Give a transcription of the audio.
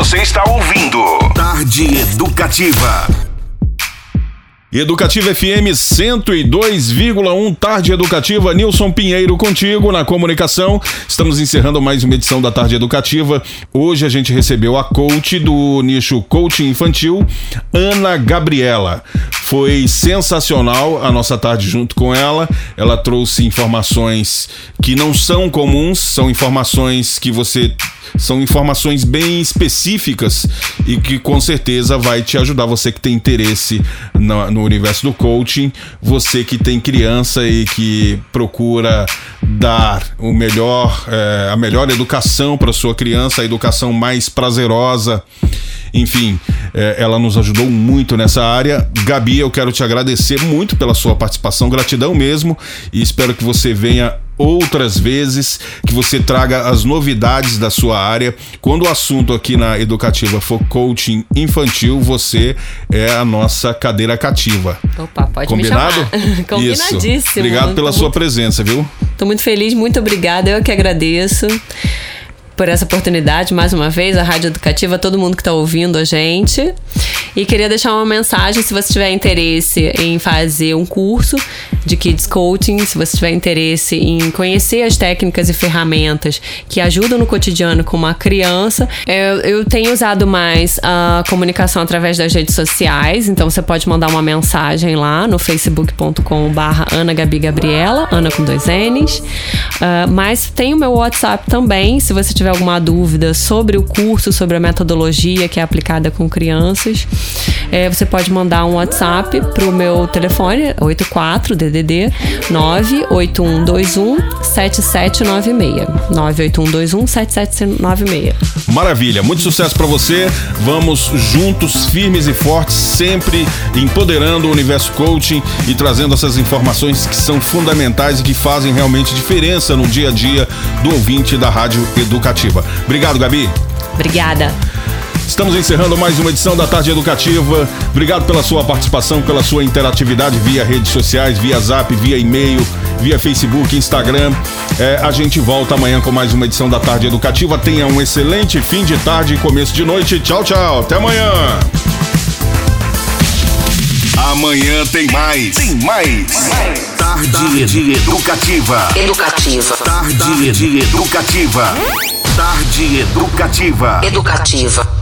Você está ouvindo Tarde Educativa. Educativa FM 102,1 Tarde Educativa. Nilson Pinheiro contigo na comunicação. Estamos encerrando mais uma edição da Tarde Educativa. Hoje a gente recebeu a coach do nicho coaching infantil, Ana Gabriela. Foi sensacional a nossa tarde junto com ela. Ela trouxe informações que não são comuns, são informações que você são informações bem específicas e que com certeza vai te ajudar você que tem interesse no, no universo do coaching, você que tem criança e que procura dar o melhor, é, a melhor educação para sua criança, a educação mais prazerosa. Enfim, é, ela nos ajudou muito nessa área. Gabi, eu quero te agradecer muito pela sua participação, gratidão mesmo, e espero que você venha outras vezes, que você traga as novidades da sua área. Quando o assunto aqui na Educativa for coaching infantil, você é a nossa cadeira cativa. Opa, pode Combinado? me chamar. Combinadíssimo. Isso. Obrigado pela sua muito- presença, viu? Tô muito feliz, muito obrigada. Eu que agradeço por essa oportunidade, mais uma vez, a Rádio Educativa, todo mundo que está ouvindo a gente. E queria deixar uma mensagem, se você tiver interesse em fazer um curso de Kids Coaching, se você tiver interesse em conhecer as técnicas e ferramentas que ajudam no cotidiano com uma criança, eu, eu tenho usado mais a comunicação através das redes sociais, então você pode mandar uma mensagem lá no facebook.com barra Ana Gabi Gabriela, Ana com dois N's. Ah, mas tem o meu WhatsApp também, se você tiver alguma dúvida sobre o curso, sobre a metodologia que é aplicada com crianças, eh, você pode mandar um WhatsApp pro meu telefone, 84 DDD 98121 7796. 98121 7796. Maravilha, muito sucesso pra você. Vamos juntos, firmes e fortes, sempre empoderando o universo coaching e trazendo essas informações que são fundamentais e que fazem realmente diferença no dia a dia do ouvinte da Rádio Educativa. Obrigado, Gabi. Obrigada. Estamos encerrando mais uma edição da Tarde Educativa. Obrigado pela sua participação, pela sua interatividade via redes sociais, via zap, via e-mail, via Facebook, Instagram. É, a gente volta amanhã com mais uma edição da Tarde Educativa. Tenha um excelente fim de tarde e começo de noite. Tchau, tchau. Até amanhã. Amanhã tem mais. Tem mais. Tarde, Educativa. Educativa. Tarde, Educativa. Tarde Educativa. Educativa.